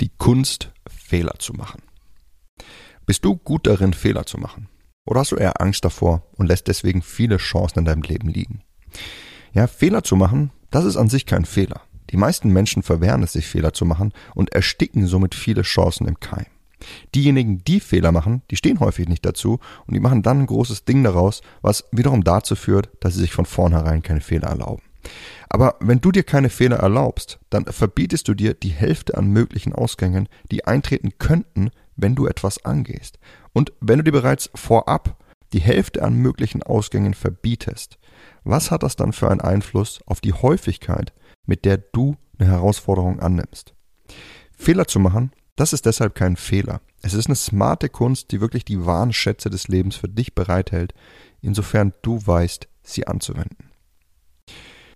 Die Kunst, Fehler zu machen. Bist du gut darin, Fehler zu machen? Oder hast du eher Angst davor und lässt deswegen viele Chancen in deinem Leben liegen? Ja, Fehler zu machen, das ist an sich kein Fehler. Die meisten Menschen verwehren es sich, Fehler zu machen und ersticken somit viele Chancen im Keim. Diejenigen, die Fehler machen, die stehen häufig nicht dazu und die machen dann ein großes Ding daraus, was wiederum dazu führt, dass sie sich von vornherein keine Fehler erlauben. Aber wenn du dir keine Fehler erlaubst, dann verbietest du dir die Hälfte an möglichen Ausgängen, die eintreten könnten, wenn du etwas angehst. Und wenn du dir bereits vorab die Hälfte an möglichen Ausgängen verbietest, was hat das dann für einen Einfluss auf die Häufigkeit, mit der du eine Herausforderung annimmst? Fehler zu machen, das ist deshalb kein Fehler. Es ist eine smarte Kunst, die wirklich die wahren Schätze des Lebens für dich bereithält, insofern du weißt, sie anzuwenden.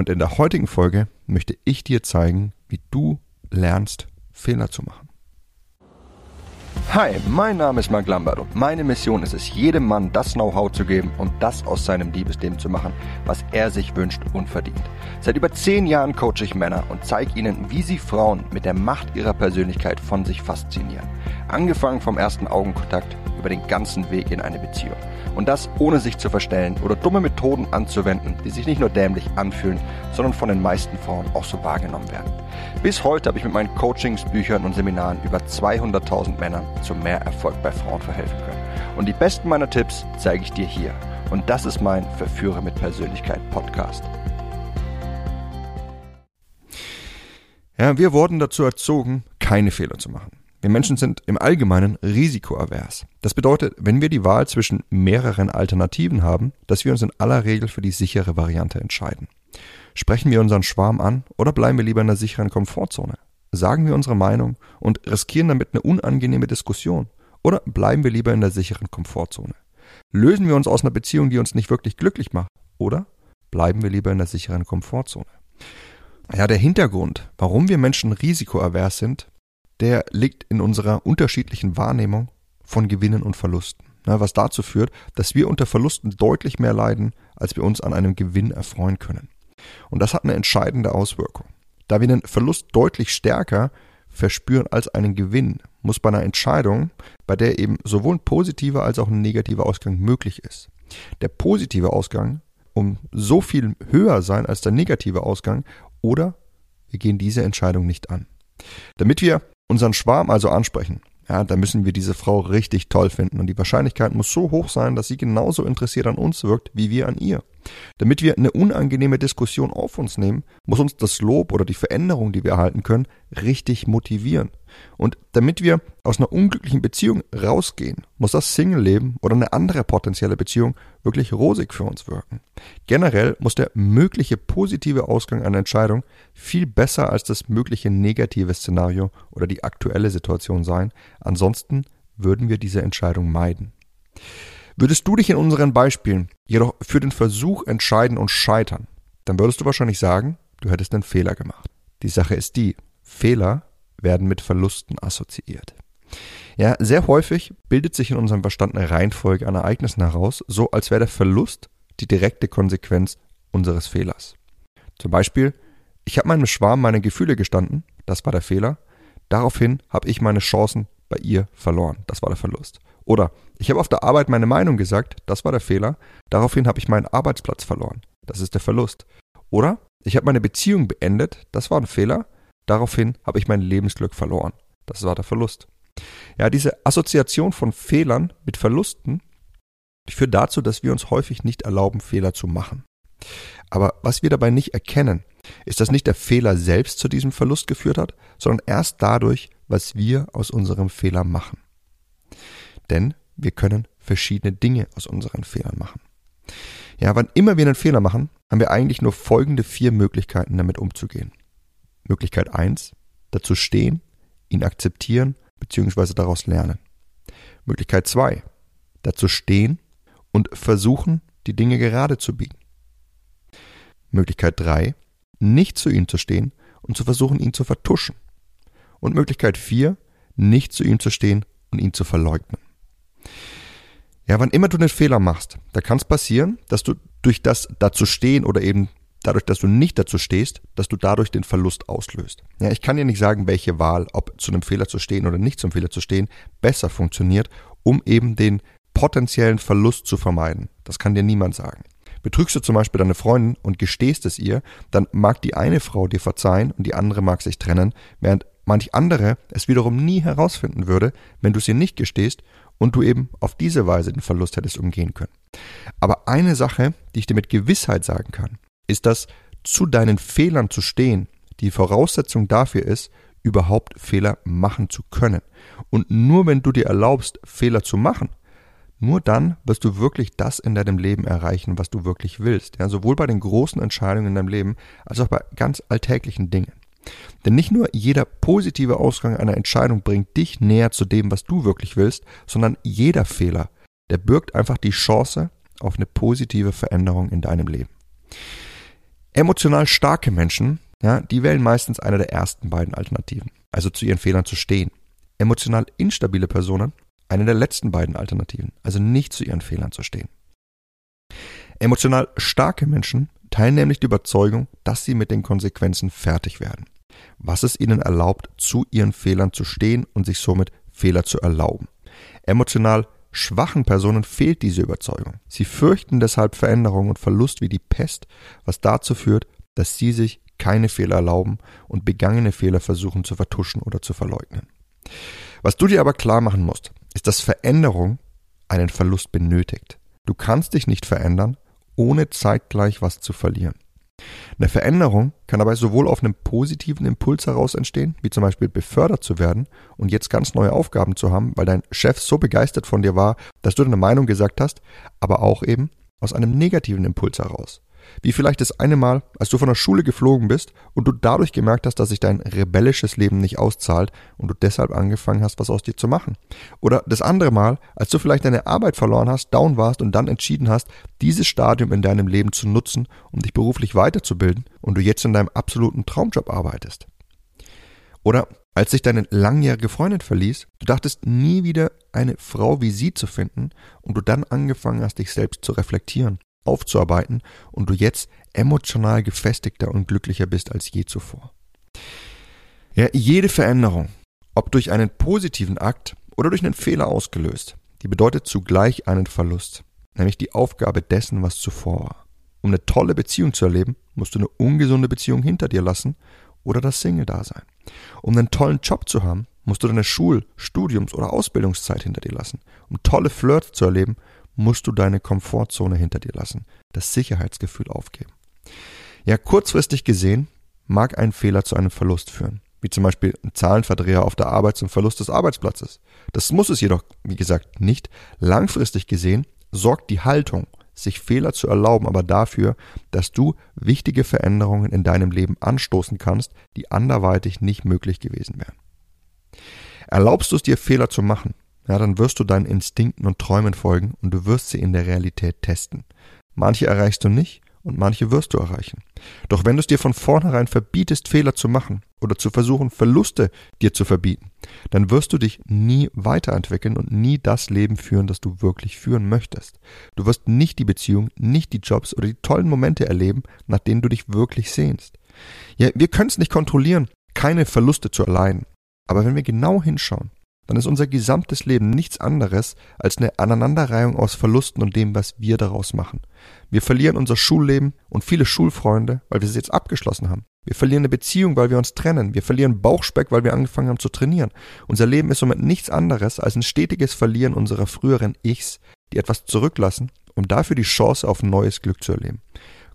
Und in der heutigen Folge möchte ich dir zeigen, wie du lernst, Fehler zu machen. Hi, mein Name ist Mark Lambert und meine Mission ist es, jedem Mann das Know-how zu geben und das aus seinem Liebesleben zu machen, was er sich wünscht und verdient. Seit über zehn Jahren coache ich Männer und zeige ihnen, wie sie Frauen mit der Macht ihrer Persönlichkeit von sich faszinieren. Angefangen vom ersten Augenkontakt über den ganzen Weg in eine Beziehung. Und das ohne sich zu verstellen oder dumme Methoden anzuwenden, die sich nicht nur dämlich anfühlen, sondern von den meisten Frauen auch so wahrgenommen werden. Bis heute habe ich mit meinen Coachings, Büchern und Seminaren über 200.000 Männern zu mehr Erfolg bei Frauen verhelfen können. Und die besten meiner Tipps zeige ich dir hier. Und das ist mein Verführer mit Persönlichkeit Podcast. Ja, wir wurden dazu erzogen, keine Fehler zu machen. Wir Menschen sind im Allgemeinen risikoavers. Das bedeutet, wenn wir die Wahl zwischen mehreren Alternativen haben, dass wir uns in aller Regel für die sichere Variante entscheiden. Sprechen wir unseren Schwarm an oder bleiben wir lieber in der sicheren Komfortzone? Sagen wir unsere Meinung und riskieren damit eine unangenehme Diskussion? Oder bleiben wir lieber in der sicheren Komfortzone? Lösen wir uns aus einer Beziehung, die uns nicht wirklich glücklich macht? Oder bleiben wir lieber in der sicheren Komfortzone? Ja, der Hintergrund, warum wir Menschen risikoavers sind, der liegt in unserer unterschiedlichen Wahrnehmung von Gewinnen und Verlusten. Was dazu führt, dass wir unter Verlusten deutlich mehr leiden, als wir uns an einem Gewinn erfreuen können. Und das hat eine entscheidende Auswirkung. Da wir den Verlust deutlich stärker verspüren als einen Gewinn, muss bei einer Entscheidung, bei der eben sowohl ein positiver als auch ein negativer Ausgang möglich ist, der positive Ausgang um so viel höher sein als der negative Ausgang oder wir gehen diese Entscheidung nicht an. Damit wir unseren Schwarm also ansprechen, ja, da müssen wir diese Frau richtig toll finden und die Wahrscheinlichkeit muss so hoch sein, dass sie genauso interessiert an uns wirkt, wie wir an ihr. Damit wir eine unangenehme Diskussion auf uns nehmen, muss uns das Lob oder die Veränderung, die wir erhalten können, richtig motivieren. Und damit wir aus einer unglücklichen Beziehung rausgehen, muss das Single-Leben oder eine andere potenzielle Beziehung wirklich rosig für uns wirken. Generell muss der mögliche positive Ausgang einer Entscheidung viel besser als das mögliche negative Szenario oder die aktuelle Situation sein. Ansonsten würden wir diese Entscheidung meiden. Würdest du dich in unseren Beispielen jedoch für den Versuch entscheiden und scheitern, dann würdest du wahrscheinlich sagen, du hättest einen Fehler gemacht. Die Sache ist die, Fehler werden mit Verlusten assoziiert. Ja, sehr häufig bildet sich in unserem Verstand eine Reihenfolge an Ereignissen heraus, so als wäre der Verlust die direkte Konsequenz unseres Fehlers. Zum Beispiel, ich habe meinem Schwarm meine Gefühle gestanden, das war der Fehler, daraufhin habe ich meine Chancen bei ihr verloren, das war der Verlust. Oder ich habe auf der Arbeit meine Meinung gesagt, das war der Fehler, daraufhin habe ich meinen Arbeitsplatz verloren, das ist der Verlust. Oder ich habe meine Beziehung beendet, das war ein Fehler, daraufhin habe ich mein Lebensglück verloren, das war der Verlust. Ja, diese Assoziation von Fehlern mit Verlusten führt dazu, dass wir uns häufig nicht erlauben, Fehler zu machen. Aber was wir dabei nicht erkennen, ist, dass nicht der Fehler selbst zu diesem Verlust geführt hat, sondern erst dadurch, was wir aus unserem Fehler machen. Denn wir können verschiedene Dinge aus unseren Fehlern machen. Ja, wann immer wir einen Fehler machen, haben wir eigentlich nur folgende vier Möglichkeiten, damit umzugehen. Möglichkeit eins: dazu stehen, ihn akzeptieren bzw. daraus lernen. Möglichkeit zwei: dazu stehen und versuchen, die Dinge gerade zu biegen. Möglichkeit drei: nicht zu ihm zu stehen und zu versuchen, ihn zu vertuschen. Und Möglichkeit vier: nicht zu ihm zu stehen und ihn zu verleugnen. Ja, wann immer du einen Fehler machst, da kann es passieren, dass du durch das dazu stehen oder eben dadurch, dass du nicht dazu stehst, dass du dadurch den Verlust auslöst. Ja, ich kann dir nicht sagen, welche Wahl, ob zu einem Fehler zu stehen oder nicht zum Fehler zu stehen, besser funktioniert, um eben den potenziellen Verlust zu vermeiden. Das kann dir niemand sagen. Betrügst du zum Beispiel deine Freundin und gestehst es ihr, dann mag die eine Frau dir verzeihen und die andere mag sich trennen, während manch andere es wiederum nie herausfinden würde, wenn du es ihr nicht gestehst und du eben auf diese Weise den Verlust hättest umgehen können. Aber eine Sache, die ich dir mit Gewissheit sagen kann, ist, dass zu deinen Fehlern zu stehen, die Voraussetzung dafür ist, überhaupt Fehler machen zu können. Und nur wenn du dir erlaubst, Fehler zu machen, nur dann wirst du wirklich das in deinem Leben erreichen, was du wirklich willst. Ja, sowohl bei den großen Entscheidungen in deinem Leben als auch bei ganz alltäglichen Dingen. Denn nicht nur jeder positive Ausgang einer Entscheidung bringt dich näher zu dem, was du wirklich willst, sondern jeder Fehler, der birgt einfach die Chance auf eine positive Veränderung in deinem Leben. Emotional starke Menschen, ja, die wählen meistens eine der ersten beiden Alternativen, also zu ihren Fehlern zu stehen. Emotional instabile Personen eine der letzten beiden Alternativen, also nicht zu ihren Fehlern zu stehen. Emotional starke Menschen teilen nämlich die Überzeugung, dass sie mit den Konsequenzen fertig werden, was es ihnen erlaubt, zu ihren Fehlern zu stehen und sich somit Fehler zu erlauben. Emotional Schwachen Personen fehlt diese Überzeugung. Sie fürchten deshalb Veränderung und Verlust wie die Pest, was dazu führt, dass sie sich keine Fehler erlauben und begangene Fehler versuchen zu vertuschen oder zu verleugnen. Was du dir aber klar machen musst, ist, dass Veränderung einen Verlust benötigt. Du kannst dich nicht verändern, ohne zeitgleich was zu verlieren. Eine Veränderung kann dabei sowohl auf einem positiven Impuls heraus entstehen, wie zum Beispiel befördert zu werden und jetzt ganz neue Aufgaben zu haben, weil dein Chef so begeistert von dir war, dass du deine Meinung gesagt hast, aber auch eben aus einem negativen Impuls heraus. Wie vielleicht das eine Mal, als du von der Schule geflogen bist und du dadurch gemerkt hast, dass sich dein rebellisches Leben nicht auszahlt und du deshalb angefangen hast, was aus dir zu machen. Oder das andere Mal, als du vielleicht deine Arbeit verloren hast, down warst und dann entschieden hast, dieses Stadium in deinem Leben zu nutzen, um dich beruflich weiterzubilden und du jetzt in deinem absoluten Traumjob arbeitest. Oder als sich deine langjährige Freundin verließ, du dachtest nie wieder eine Frau wie sie zu finden und du dann angefangen hast, dich selbst zu reflektieren aufzuarbeiten und du jetzt emotional gefestigter und glücklicher bist als je zuvor. Ja, jede Veränderung, ob durch einen positiven Akt oder durch einen Fehler ausgelöst, die bedeutet zugleich einen Verlust, nämlich die Aufgabe dessen, was zuvor war. Um eine tolle Beziehung zu erleben, musst du eine ungesunde Beziehung hinter dir lassen oder das Single-Dasein. Um einen tollen Job zu haben, musst du deine Schul-, Studiums- oder Ausbildungszeit hinter dir lassen. Um tolle Flirts zu erleben, musst du deine Komfortzone hinter dir lassen, das Sicherheitsgefühl aufgeben. Ja, kurzfristig gesehen mag ein Fehler zu einem Verlust führen, wie zum Beispiel ein Zahlenverdreher auf der Arbeit zum Verlust des Arbeitsplatzes. Das muss es jedoch, wie gesagt, nicht. Langfristig gesehen sorgt die Haltung, sich Fehler zu erlauben, aber dafür, dass du wichtige Veränderungen in deinem Leben anstoßen kannst, die anderweitig nicht möglich gewesen wären. Erlaubst du es dir, Fehler zu machen, ja, dann wirst du deinen Instinkten und Träumen folgen und du wirst sie in der Realität testen. Manche erreichst du nicht und manche wirst du erreichen. Doch wenn du es dir von vornherein verbietest, Fehler zu machen oder zu versuchen, Verluste dir zu verbieten, dann wirst du dich nie weiterentwickeln und nie das Leben führen, das du wirklich führen möchtest. Du wirst nicht die Beziehung, nicht die Jobs oder die tollen Momente erleben, nach denen du dich wirklich sehnst. Ja, wir können es nicht kontrollieren, keine Verluste zu erleiden. Aber wenn wir genau hinschauen, dann ist unser gesamtes Leben nichts anderes als eine Aneinanderreihung aus Verlusten und dem, was wir daraus machen. Wir verlieren unser Schulleben und viele Schulfreunde, weil wir es jetzt abgeschlossen haben. Wir verlieren eine Beziehung, weil wir uns trennen. Wir verlieren Bauchspeck, weil wir angefangen haben zu trainieren. Unser Leben ist somit nichts anderes als ein stetiges Verlieren unserer früheren Ichs, die etwas zurücklassen, um dafür die Chance auf neues Glück zu erleben.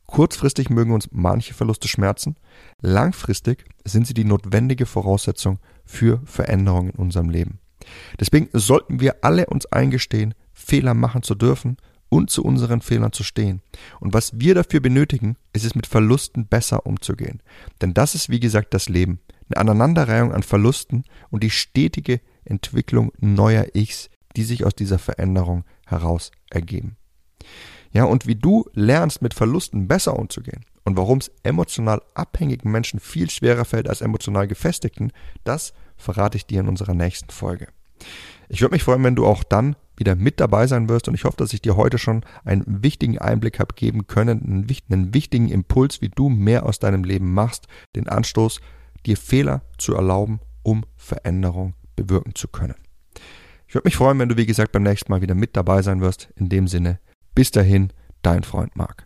Kurzfristig mögen uns manche Verluste schmerzen, langfristig sind sie die notwendige Voraussetzung für Veränderungen in unserem Leben. Deswegen sollten wir alle uns eingestehen, Fehler machen zu dürfen und zu unseren Fehlern zu stehen. Und was wir dafür benötigen, ist es mit Verlusten besser umzugehen. Denn das ist, wie gesagt, das Leben. Eine Aneinanderreihung an Verlusten und die stetige Entwicklung neuer Ichs, die sich aus dieser Veränderung heraus ergeben. Ja, und wie du lernst, mit Verlusten besser umzugehen und warum es emotional abhängigen Menschen viel schwerer fällt als emotional gefestigten, das verrate ich dir in unserer nächsten Folge. Ich würde mich freuen, wenn du auch dann wieder mit dabei sein wirst. Und ich hoffe, dass ich dir heute schon einen wichtigen Einblick habe geben können, einen, wichtigen Impuls, wie du mehr aus deinem Leben machst, den Anstoß, dir Fehler zu erlauben, um Veränderung bewirken zu können. Ich würde mich freuen, wenn du, wie gesagt, beim nächsten Mal wieder mit dabei sein wirst. In dem Sinne, bis dahin, dein Freund Marc.